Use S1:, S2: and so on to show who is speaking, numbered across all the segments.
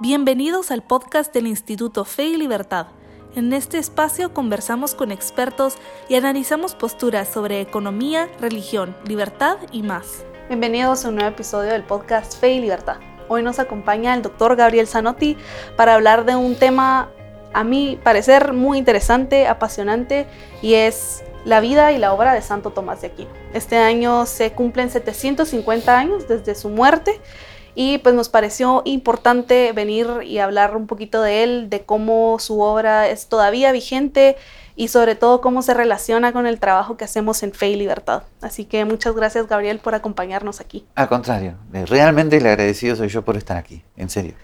S1: Bienvenidos al podcast del Instituto Fe y Libertad. En este espacio conversamos con expertos y analizamos posturas sobre economía, religión, libertad y más. Bienvenidos a un nuevo episodio del podcast Fe y Libertad. Hoy nos acompaña el doctor Gabriel Zanotti para hablar de un tema, a mi parecer, muy interesante, apasionante, y es la vida y la obra de Santo Tomás de Aquino. Este año se cumplen 750 años desde su muerte y pues nos pareció importante venir y hablar un poquito de él, de cómo su obra es todavía vigente y sobre todo cómo se relaciona con el trabajo que hacemos en Fe y Libertad. Así que muchas gracias Gabriel por acompañarnos aquí.
S2: Al contrario, realmente le agradecido soy yo por estar aquí, en serio.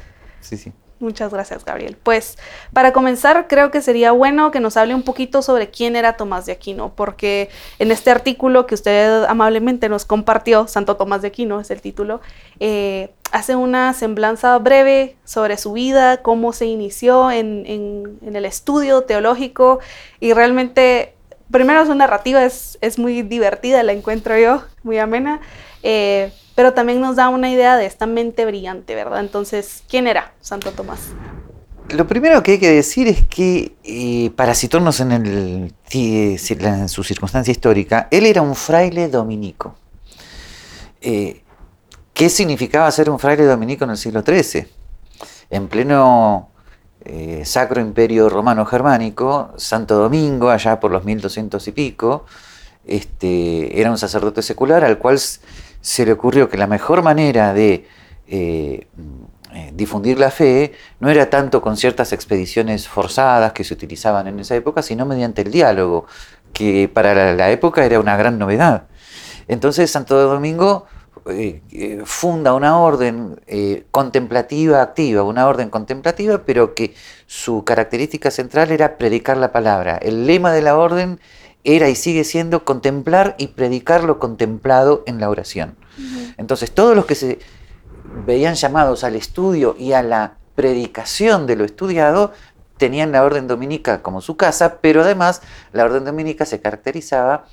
S2: Sí, sí.
S1: Muchas gracias, Gabriel. Pues para comenzar, creo que sería bueno que nos hable un poquito sobre quién era Tomás de Aquino, porque en este artículo que usted amablemente nos compartió, Santo Tomás de Aquino es el título, eh, hace una semblanza breve sobre su vida, cómo se inició en, el estudio teológico y realmente, primero su narrativa es, muy divertida, la encuentro yo, muy amena. Eh, pero también nos da una idea de esta mente brillante, ¿verdad? Entonces, ¿quién era Santo Tomás?
S2: Lo primero que hay que decir es que, eh, para situarnos en, el, en, su circunstancia histórica, él era un fraile dominico. Eh, ¿Qué significaba ser un fraile dominico en el siglo XIII? En pleno eh, Sacro Imperio Romano Germánico, Santo Domingo, allá por los 1200 y pico, este, era un sacerdote secular al cual se le ocurrió que la mejor manera de eh, eh, difundir la fe no era tanto con ciertas expediciones forzadas que se utilizaban en esa época, sino mediante el diálogo, que para la, época era una gran novedad. Entonces Santo Domingo eh, funda una orden contemplativa activa, una orden contemplativa, pero que su característica central era predicar la palabra. El lema de la orden era y sigue siendo contemplar y predicar lo contemplado en la oración. Entonces, todos los que se veían llamados al estudio y a la predicación de lo estudiado tenían la orden dominica como su casa, pero además la orden dominica se caracterizaba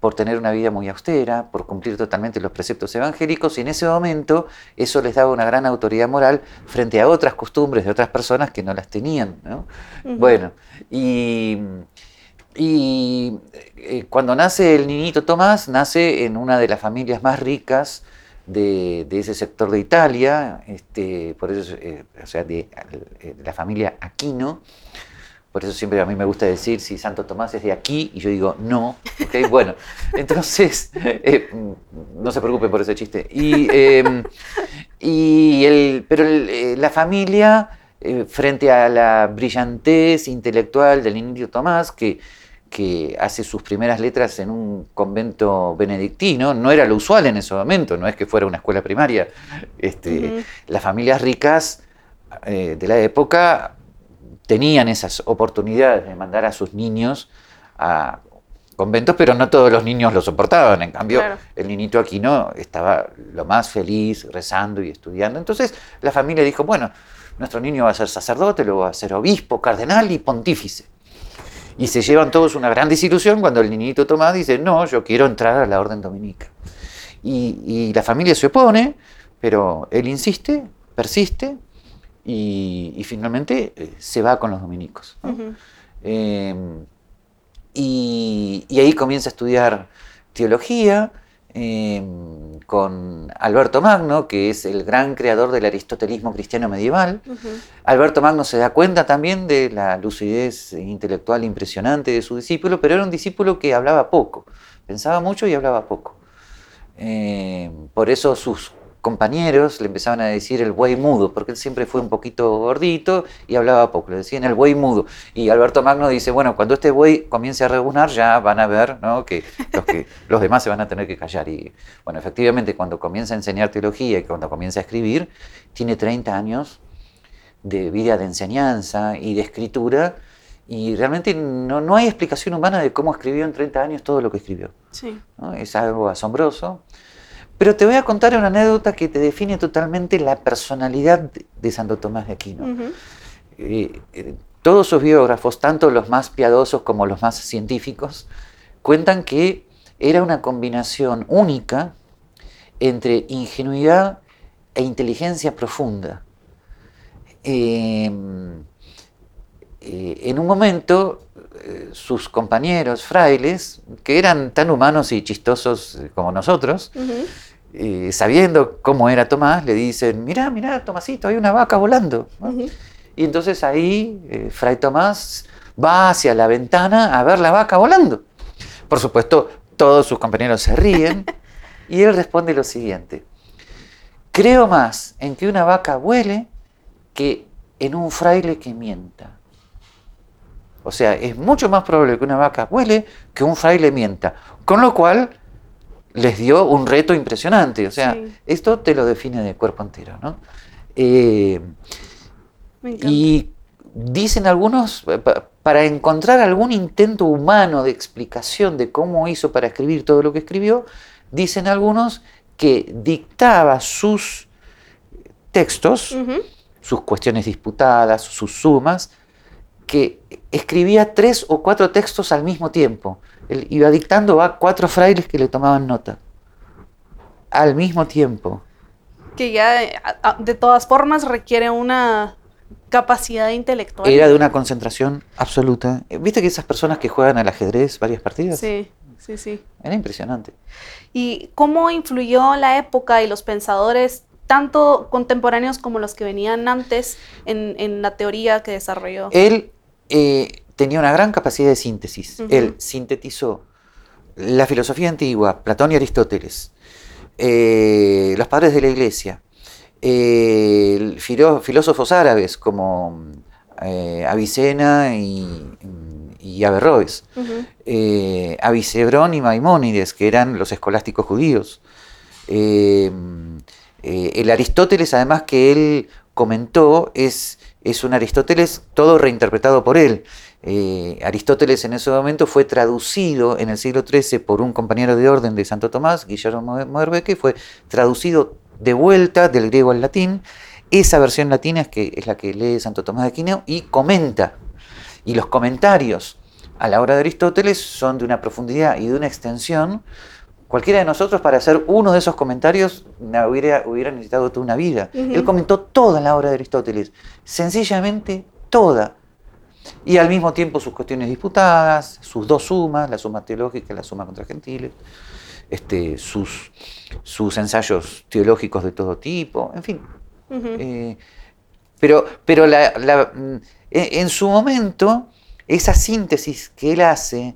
S2: por tener una vida muy austera, por cumplir totalmente los preceptos evangélicos, y en ese momento eso les daba una gran autoridad moral frente a otras costumbres de otras personas que no las tenían. Bueno, y y eh, cuando nace el niñito Tomás, nace en una de las familias más ricas de, ese sector de Italia, este, por eso, eh, o sea, de, la familia Aquino. Por eso siempre a mí me gusta decir si Santo Tomás es de aquí, y yo digo no. ¿okay? Bueno, entonces, eh, no se preocupen por ese chiste. Y, em, y el, pero la familia, frente a la brillantez intelectual del niñito Tomás, que que hace sus primeras letras en un convento benedictino, no era lo usual en ese momento, no es que fuera una escuela primaria. Este, Las familias ricas eh, de la época tenían esas oportunidades de mandar a sus niños a conventos, pero no todos los niños lo soportaban. En cambio, el niñito Aquino estaba lo más feliz rezando y estudiando. Entonces la familia dijo, bueno, nuestro niño va a ser sacerdote, luego va a ser obispo, cardenal y pontífice. Y se llevan todos una gran desilusión cuando el niñito Tomás dice, no, yo quiero entrar a la orden dominica. Y, la familia se opone, pero él insiste, persiste y, finalmente eh, se va con los dominicos. Em, y, ahí comienza a estudiar teología, Em, con Alberto Magno, que es el gran creador del aristotelismo cristiano medieval. Alberto Magno se da cuenta también de la lucidez intelectual impresionante de su discípulo, pero era un discípulo que hablaba poco, pensaba mucho y hablaba poco. Em, por eso sus compañeros le empezaban a decir el buey mudo, porque él siempre fue un poquito gordito y hablaba poco, le decían el buey mudo. Y Alberto Magno dice, bueno, cuando este buey comience a rebunar ya van a ver que, los que los demás se van a tener que callar. Y bueno, efectivamente cuando comienza a enseñar teología y cuando comienza a escribir, tiene 30 años de vida de enseñanza y de escritura, y realmente no, no, hay explicación humana de cómo escribió en 30 años todo lo que escribió. Sí. Es algo asombroso. Pero te voy a contar una anécdota que te define totalmente la personalidad de Santo Tomás de Aquino. Eh, eh, todos sus biógrafos, tanto los más piadosos como los más científicos, cuentan que era una combinación única entre ingenuidad e inteligencia profunda. em, eh, en un momento eh, sus compañeros frailes, que eran tan humanos y chistosos como nosotros, sabiendo cómo era Tomás, le dicen, mirá, mirá, Tomasito, hay una vaca volando. Y entonces ahí Fray Tomás va hacia la ventana a ver la vaca volando. Por supuesto, todos sus compañeros se ríen y él responde lo siguiente. Creo más en que una vaca vuele que en un fraile que mienta. O sea, es mucho más probable que una vaca vuele que un fraile mienta. Con lo cual les dio un reto impresionante. O sea, esto te lo define de cuerpo entero. ¿no? Eh, y dicen algunos, para encontrar algún intento humano de explicación de cómo hizo para escribir todo lo que escribió, dicen algunos que dictaba sus textos, sus cuestiones disputadas, sus sumas, que escribía tres o cuatro textos al mismo tiempo. Él iba dictando a cuatro frailes que le tomaban nota. Al mismo tiempo.
S1: Que ya de todas formas requiere una capacidad intelectual.
S2: Era de una concentración absoluta. ¿Viste que esas personas que juegan al ajedrez varias partidas?
S1: Sí, sí, sí.
S2: Era impresionante.
S1: ¿Y cómo influyó la época y los pensadores, tanto contemporáneos como los que venían antes, en, la teoría que desarrolló?
S2: Él eh, tenía una gran capacidad de síntesis. Él sintetizó la filosofía antigua, Platón y Aristóteles, eh, los padres de la iglesia, eh, filósofos árabes como eh, Avicena y, Averroes, Avicebrón y Maimónides, que eran los escolásticos judíos. el Aristóteles, además, que él comentó, es, es un Aristóteles todo reinterpretado por él. Aristóteles en ese momento fue traducido en el siglo XIII por un compañero de orden de Santo Tomás, Guillermo Moerbeke, fue traducido de vuelta del griego al latín. Esa versión latina es, que, es la que lee Santo Tomás de Aquino y comenta. Y los comentarios a la obra de Aristóteles son de una profundidad y de una extensión. Cualquiera de nosotros para hacer uno de esos comentarios hubiera, hubiera necesitado toda una vida. Él comentó toda la obra de Aristóteles, sencillamente toda. Y al mismo tiempo sus cuestiones disputadas, sus dos sumas, la suma teológica y la suma contra gentiles este, sus, sus ensayos teológicos de todo tipo, en fin. Eh, pero pero mm, e, en su momento, esa síntesis que él hace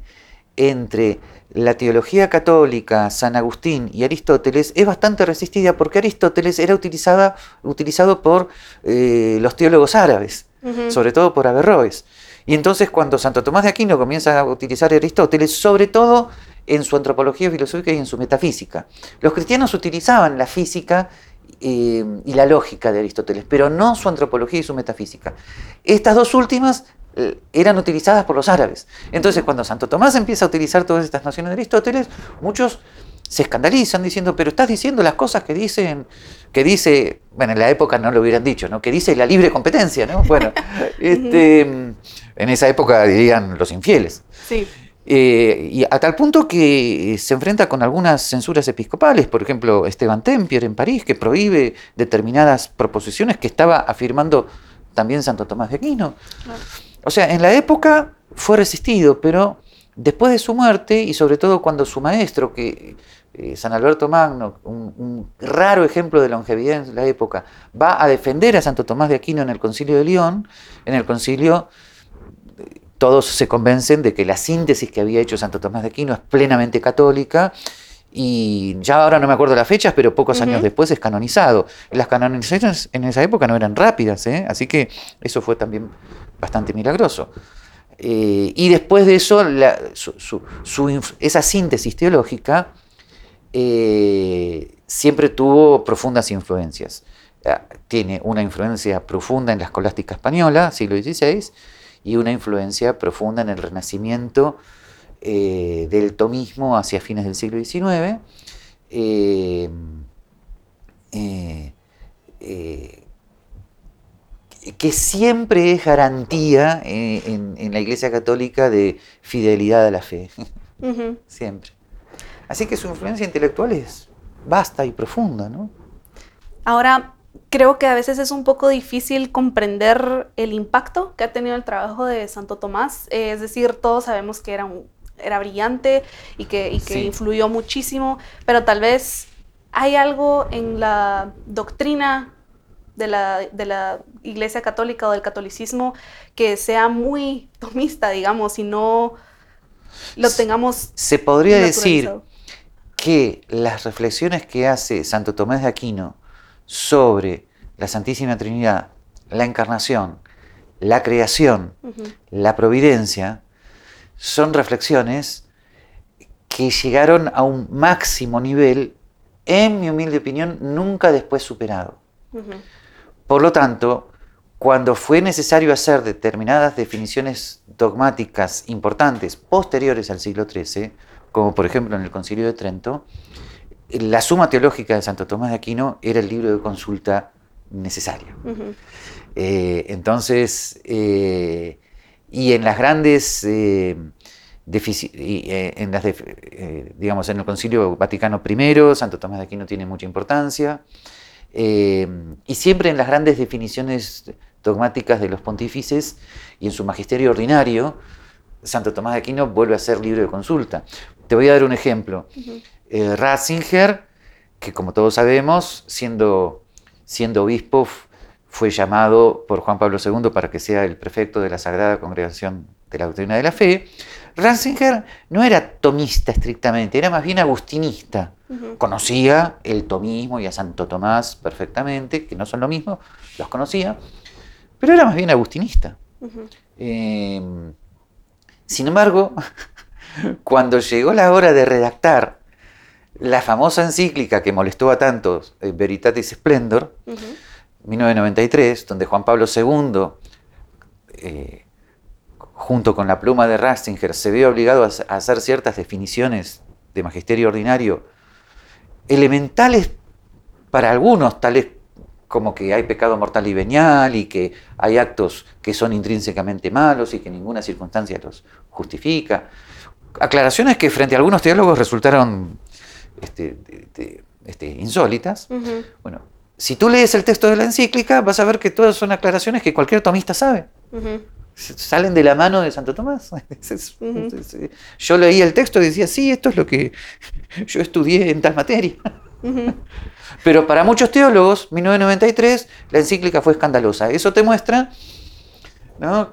S2: entre la teología católica, San Agustín y Aristóteles es bastante resistida porque Aristóteles era utilizada, utilizado por eh, los teólogos árabes, sobre todo por Averroes. Y entonces cuando Santo Tomás de Aquino comienza a utilizar Aristóteles, sobre todo en su antropología filosófica y en su metafísica. Los cristianos utilizaban la física eh, y la lógica de Aristóteles, pero no su antropología y su metafísica. Estas dos últimas eh, eran utilizadas por los árabes. Entonces, cuando Santo Tomás empieza a utilizar todas estas nociones de Aristóteles, muchos se escandalizan diciendo, pero estás diciendo las cosas que dicen, que dice, bueno, en la época no lo hubieran dicho, ¿no? Que dice la libre competencia, ¿no? Bueno, este, en esa época dirían los infieles.
S1: Sí.
S2: Eh, y a tal punto que se enfrenta con algunas censuras episcopales, por ejemplo, Esteban Tempier en París, que prohíbe determinadas proposiciones que estaba afirmando también Santo Tomás de Aquino. O sea, en la época fue resistido, pero después de su muerte, y sobre todo cuando su maestro, que eh, San Alberto Magno, un, un, raro ejemplo de longevidad en la época, va a defender a Santo Tomás de Aquino en el concilio de León, en el concilio todos se convencen de que la síntesis que había hecho Santo Tomás de Aquino es plenamente católica y ya ahora no me acuerdo las fechas, pero pocos años después es canonizado. Las canonizaciones en esa época no eran rápidas, ¿eh? así que eso fue también bastante milagroso. Eh, y después de eso, esa síntesis teológica eh, siempre tuvo profundas influencias. Tiene una influencia profunda en la escolástica española, siglo XVI, y una influencia profunda en el renacimiento eh, del tomismo hacia fines del siglo XIX, eh, eh, que siempre es garantía en, la Iglesia Católica de fidelidad a la fe, siempre. Así que su influencia intelectual es vasta y profunda, ¿no?
S1: Ahora, creo que a veces es un poco difícil comprender el impacto que ha tenido el trabajo de Santo Tomás. Eh, es decir, todos sabemos que era, un, era brillante y que, y que influyó muchísimo, pero tal vez hay algo en la doctrina de la, de la, Iglesia Católica o del catolicismo que sea muy tomista, digamos, y no lo tengamos.
S2: Se podría decir que las reflexiones que hace Santo Tomás de Aquino sobre la Santísima Trinidad, la encarnación, la creación, la providencia, son reflexiones que llegaron a un máximo nivel, en mi humilde opinión, nunca después superado. Por lo tanto, cuando fue necesario hacer determinadas definiciones dogmáticas importantes posteriores al siglo XIII, como por ejemplo en el Concilio de Trento, la suma teológica de Santo Tomás de Aquino era el libro de consulta necesario. Eh, entonces, eh, y en las grandes, eh, en las digamos, en el Concilio Vaticano I, Santo Tomás de Aquino tiene mucha importancia, y siempre en las grandes definiciones dogmáticas de los pontífices y en su magisterio ordinario, Santo Tomás de Aquino vuelve a ser libro de consulta. Te voy a dar un ejemplo. Eh, Ratzinger, que como todos sabemos, siendo, siendo obispo, fue llamado por Juan Pablo II para que sea el prefecto de la Sagrada Congregación de la Doctrina de la Fe. Ratzinger no era tomista estrictamente, era más bien agustinista. Conocía el tomismo y a Santo Tomás perfectamente, que no son lo mismo, los conocía, pero era más bien agustinista. Em, sin embargo, cuando llegó la hora de redactar la famosa encíclica que molestó a tantos, eh, Veritatis Splendor, 1993, donde Juan Pablo II, eh, junto con la pluma de Ratzinger, se vio obligado a hacer ciertas definiciones de magisterio ordinario elementales para algunos, tales como que hay pecado mortal y venial y que hay actos que son intrínsecamente malos y que ninguna circunstancia los justifica. Aclaraciones que frente a algunos teólogos resultaron este, este, insólitas. Bueno, si tú lees el texto de la encíclica, vas a ver que todas son aclaraciones que cualquier tomista sabe. Salen de la mano de Santo Tomás. Yo leí el texto y decía, sí, esto es lo que yo estudié en tal materia. Pero para muchos teólogos, 1993, la encíclica fue escandalosa. Eso te muestra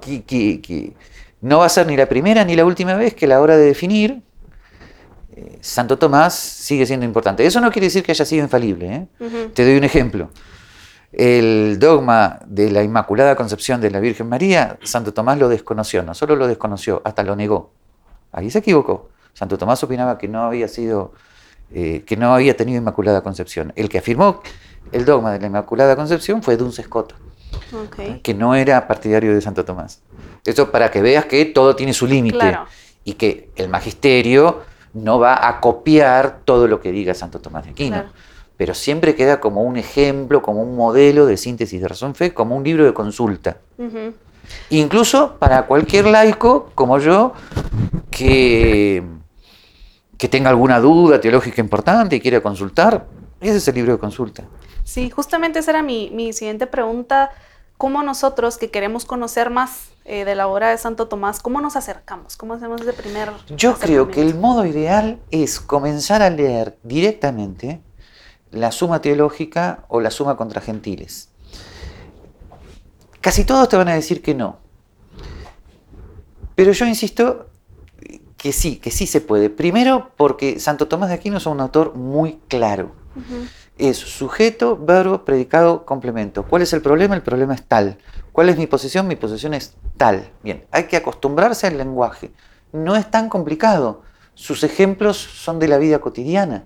S2: Que, no va a ser ni la primera ni la última vez que a la hora de definir eh, Santo Tomás sigue siendo importante. Eso no quiere decir que haya sido infalible. ¿eh? Te doy un ejemplo. El dogma de la Inmaculada Concepción de la Virgen María, Santo Tomás lo desconoció, no solo lo desconoció, hasta lo negó. Ahí se equivocó. Santo Tomás opinaba que no había sido, eh, que no había tenido Inmaculada Concepción. El que afirmó el dogma de la Inmaculada Concepción fue Duns Que no era partidario de Santo Tomás. Eso para que veas que todo tiene su límite y que el magisterio no va a copiar todo lo que diga Santo Tomás de Aquino, pero siempre queda como un ejemplo, como un modelo de síntesis de razón fe, como un libro de consulta. Incluso para cualquier laico como yo que, que tenga alguna duda teológica importante y quiera consultar, ese es el libro de consulta.
S1: Sí, justamente esa era mi, mi siguiente pregunta. ¿Cómo nosotros que queremos conocer más eh, de la obra de Santo Tomás, ¿cómo nos acercamos? ¿Cómo hacemos ese primer...
S2: Yo creo que el modo ideal es comenzar a leer directamente la suma teológica o la suma contra gentiles. Casi todos te van a decir que no. Pero yo insisto que sí, que sí se puede. Primero porque Santo Tomás de Aquino es un autor muy claro. Es sujeto, verbo, predicado, complemento. ¿Cuál es el problema? El problema es tal. ¿Cuál es mi posición? Mi posición es tal. Bien, hay que acostumbrarse al lenguaje. No es tan complicado. Sus ejemplos son de la vida cotidiana.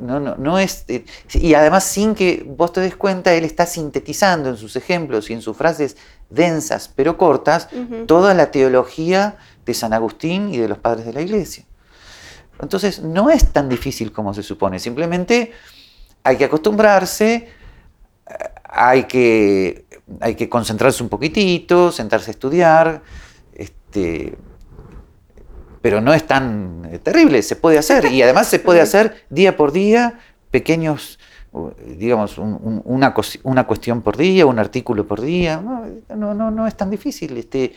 S2: no, no, no es, eh, y además sin que vos te des cuenta, él está sintetizando en sus ejemplos y en sus frases densas pero cortas toda la teología de San Agustín y de los padres de la iglesia. Entonces no es tan difícil como se supone, simplemente hay que acostumbrarse, hay que hay que concentrarse un poquitito, sentarse a estudiar, este, pero no es tan terrible, se puede hacer y además se puede hacer día por día pequeños digamos, una, una, cuestión por día, un artículo por día, no, no, no, es tan difícil. Este,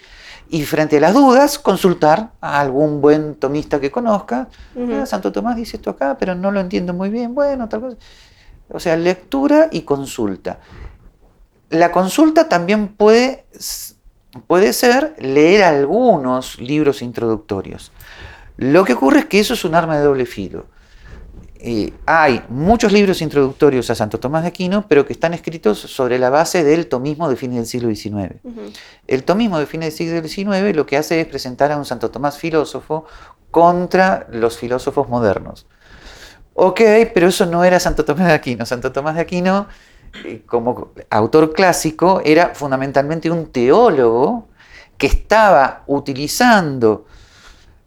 S2: y frente a las dudas, consultar a algún buen tomista que conozca. Ah, Santo Tomás dice esto acá, pero no lo entiendo muy bien, bueno, tal cosa. O sea, lectura y consulta. La consulta también puede, puede ser leer algunos libros introductorios. Lo que ocurre es que eso es un arma de doble filo eh, hay muchos libros introductorios a Santo Tomás de Aquino, pero que están escritos sobre la base del tomismo de fines del siglo XIX. El tomismo de fines del siglo XIX lo que hace es presentar a un Santo Tomás filósofo contra los filósofos modernos. Ok, pero eso no era Santo Tomás de Aquino. Santo Tomás de Aquino, eh, como autor clásico, era fundamentalmente un teólogo que estaba utilizando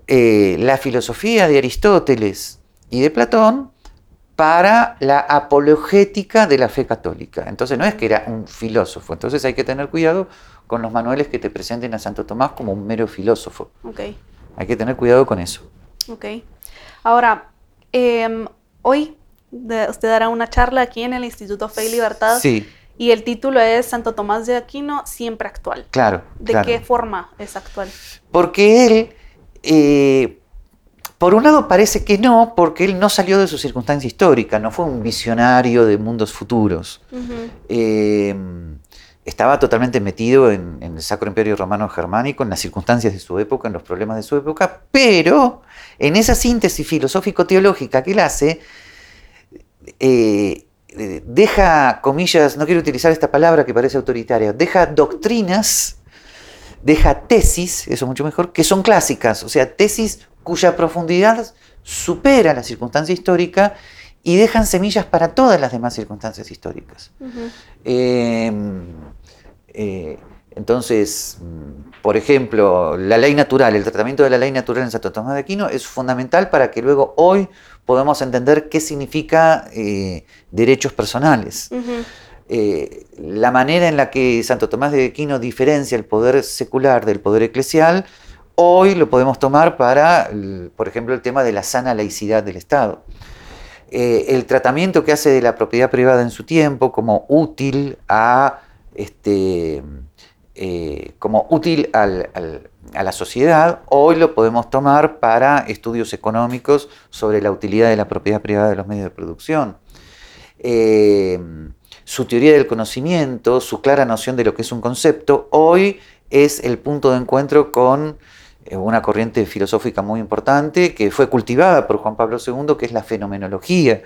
S2: eh, la filosofía de Aristóteles, y de Platón para la apologética de la fe católica. Entonces no es que era un filósofo, entonces hay que tener cuidado con los manuales que te presenten a Santo Tomás como un mero filósofo.
S1: Okay.
S2: Hay que tener cuidado con eso.
S1: Ok. Ahora, em, hoy usted dará una charla aquí en el Instituto Fe y Libertad.
S2: Sí.
S1: Y el título es Santo Tomás de Aquino, siempre actual.
S2: Claro.
S1: ¿De qué forma es actual?
S2: Porque él eh, por un lado parece que no, porque él no salió de su circunstancia histórica, no fue un visionario de mundos futuros. Eh, estaba totalmente metido en, el Sacro Imperio Romano Germánico, en las circunstancias de su época, en los problemas de su época, pero en esa síntesis filosófico-teológica que él hace, eh, deja, comillas, no quiero utilizar esta palabra que parece autoritaria, deja doctrinas, deja tesis, eso mucho mejor, que son clásicas, o sea, tesis cuya profundidad supera la circunstancia histórica y dejan semillas para todas las demás circunstancias históricas. Em, eh, entonces, por ejemplo, la ley natural, el tratamiento de la ley natural en Santo Tomás de Aquino es fundamental para que luego hoy podamos entender qué significa eh, derechos personales. Eh, la manera en la que Santo Tomás de Aquino diferencia el poder secular del poder eclesial Hoy lo podemos tomar para, por ejemplo, el tema de la sana laicidad del Estado. Eh, el tratamiento que hace de la propiedad privada en su tiempo como útil a este, eh, como útil a la sociedad, hoy lo podemos tomar para estudios económicos sobre la utilidad de la propiedad privada de los medios de producción. Eh, su teoría del conocimiento, su clara noción de lo que es un concepto, hoy es el punto de encuentro con una corriente filosófica muy importante que fue cultivada por Juan Pablo II, que es la fenomenología,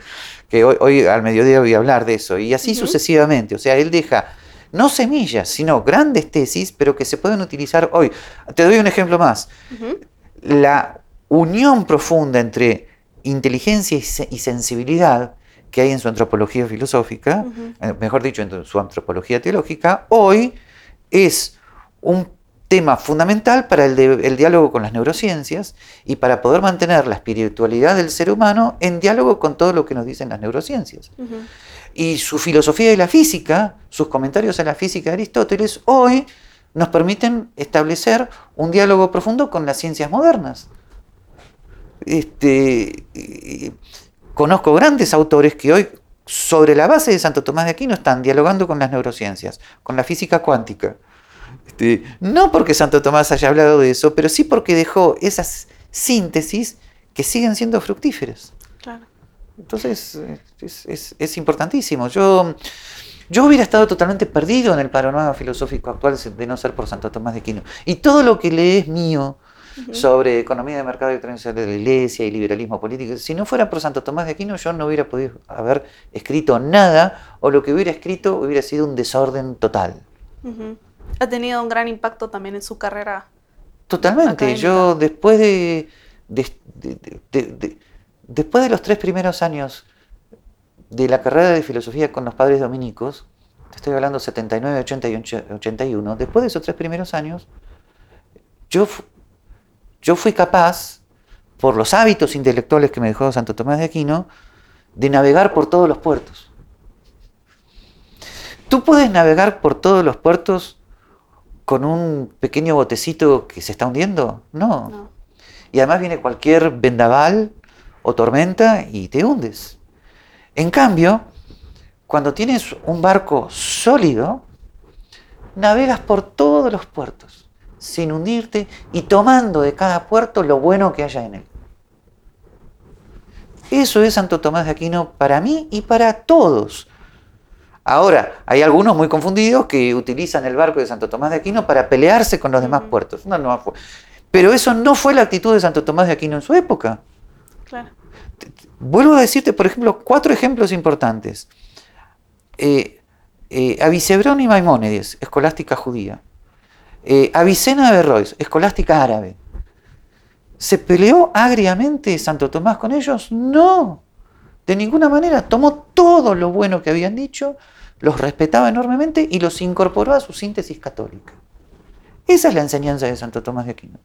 S2: que hoy, al mediodía voy a hablar de eso, y así sucesivamente. O sea, él deja no semillas, sino grandes tesis, pero que se pueden utilizar hoy. Te doy un ejemplo más. La unión profunda entre inteligencia y sensibilidad que hay en su antropología filosófica, eh, mejor dicho, en su antropología teológica, hoy es un tema fundamental para el, diálogo con las neurociencias y para poder mantener la espiritualidad del ser humano en diálogo con todo lo que nos dicen las neurociencias. Y su filosofía de la física, sus comentarios a la física de Aristóteles, hoy nos permiten establecer un diálogo profundo con las ciencias modernas. Este, conozco grandes autores que hoy, sobre la base de Santo Tomás de Aquino, están dialogando con las neurociencias, con la física cuántica. Este, no porque Santo Tomás haya hablado de eso, pero sí porque dejó esas síntesis que siguen siendo fructíferas. Entonces, es, importantísimo. Yo, yo hubiera estado totalmente perdido en el panorama filosófico actual de no ser por Santo Tomás de Aquino. Y todo lo que lees mío sobre economía de mercado y tradición de la iglesia y liberalismo político, si no fuera por Santo Tomás de Aquino, yo no hubiera podido haber escrito nada, o lo que hubiera escrito hubiera sido un desorden total
S1: ha tenido un gran impacto también en su carrera.
S2: Totalmente. Yo después de, después de los tres primeros años de la carrera de filosofía con los padres dominicos, te estoy hablando 79, 80 y 81, después de esos tres primeros años, yo, yo fui capaz, por los hábitos intelectuales que me dejó Santo Tomás de Aquino, de navegar por todos los puertos. Tú puedes navegar por todos los puertos con un pequeño botecito que se está hundiendo? No. Y además viene cualquier vendaval o tormenta y te hundes. En cambio, cuando tienes un barco sólido, navegas por todos los puertos, sin hundirte y tomando de cada puerto lo bueno que haya en él. Eso es Santo Tomás de Aquino para mí y para todos. Ahora, hay algunos muy confundidos que utilizan el barco de Santo Tomás de Aquino para pelearse con los demás puertos. No, no, pero eso no fue la actitud de Santo Tomás de Aquino en su época. Claro. Vuelvo a decirte, por ejemplo, cuatro ejemplos importantes. Eh, eh, Avicebrón y Maimónides, escolástica judía. Eh, Avicena de Berrois, escolástica árabe. ¿Se peleó agriamente Santo Tomás con ellos? No, de ninguna manera. Tomó todo lo bueno que habían dicho, los respetaba enormemente y los incorporó a su síntesis católica. Esa es la enseñanza de Santo Tomás de Aquino.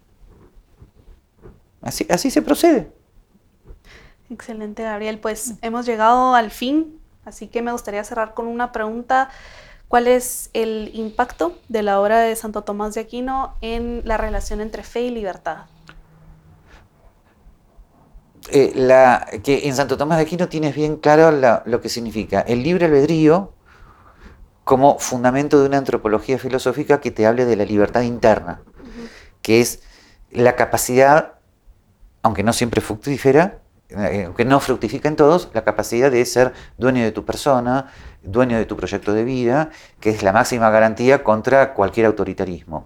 S2: Así, así se procede.
S1: Excelente, Gabriel. Pues hemos llegado al fin, así que me gustaría cerrar con una pregunta. ¿Cuál es el impacto de la obra de Santo Tomás de Aquino en la relación entre fe y libertad?
S2: Eh, la, que en Santo Tomás de Aquino tienes bien claro lo que significa el libre albedrío como fundamento de una antropología filosófica que te hable de la libertad interna, que es la capacidad, aunque no siempre fructífera, eh, aunque no fructifica en todos, la capacidad de ser dueño de tu persona, dueño de tu proyecto de vida, que es la máxima garantía contra cualquier autoritarismo.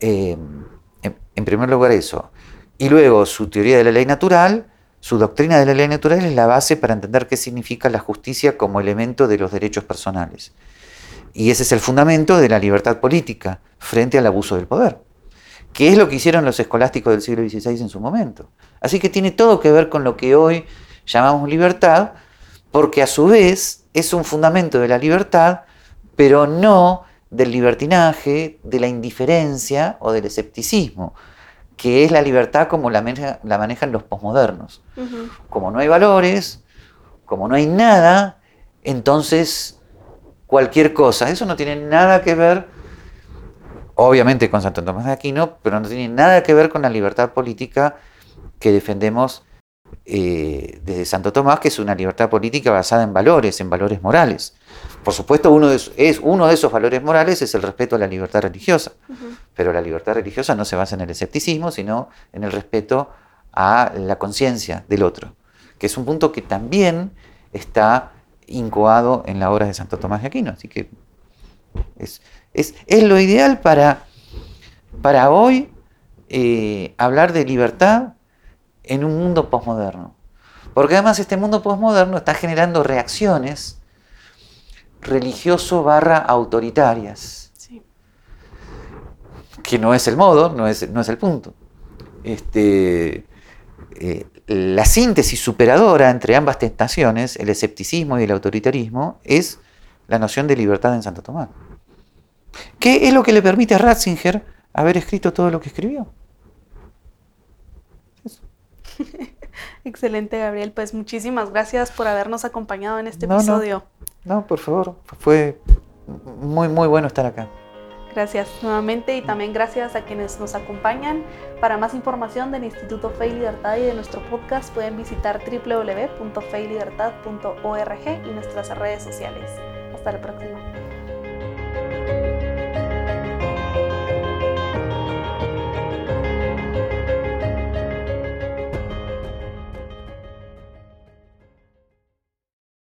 S2: Eh, en, primer lugar eso. Y luego su teoría de la ley natural, su doctrina de la ley natural es la base para entender qué significa la justicia como elemento de los derechos personales. Y ese es el fundamento de la libertad política frente al abuso del poder, que es lo que hicieron los escolásticos del siglo XVI en su momento. Así que tiene todo que ver con lo que hoy llamamos libertad, porque a su vez es un fundamento de la libertad, pero no del libertinaje, de la indiferencia o del escepticismo, que es la libertad como la, manejan los posmodernos. Como no hay valores, como no hay nada, entonces cualquier cosa. Eso no tiene nada que ver, obviamente, con Santo Tomás de Aquino, pero no tiene nada que ver con la libertad política que defendemos eh, desde Santo Tomás, que es una libertad política basada en valores, en valores morales. Por supuesto, uno de, es, uno de esos valores morales es el respeto a la libertad religiosa, pero la libertad religiosa no se basa en el escepticismo, sino en el respeto a la conciencia del otro, que es un punto que también está incoado en la obra de Santo Tomás de Aquino. Así que es, lo ideal para, para hoy eh, hablar de libertad en un mundo posmoderno. Porque además este mundo posmoderno está generando reacciones religioso barra autoritarias. Que no es el modo, no es, no es el punto. Este, eh, la síntesis superadora entre ambas tentaciones, el escepticismo y el autoritarismo, es la noción de libertad en Santo Tomás. ¿Qué es lo que le permite a Ratzinger haber escrito todo lo que escribió?
S1: Excelente, Gabriel. Pues muchísimas gracias por habernos acompañado en este episodio.
S2: no, por favor. Fue muy, muy bueno estar acá.
S1: Gracias nuevamente y también gracias a quienes nos acompañan. Para más información del Instituto Fe y Libertad y de nuestro podcast pueden visitar www.feylibertad.org y nuestras redes sociales. Hasta la próxima.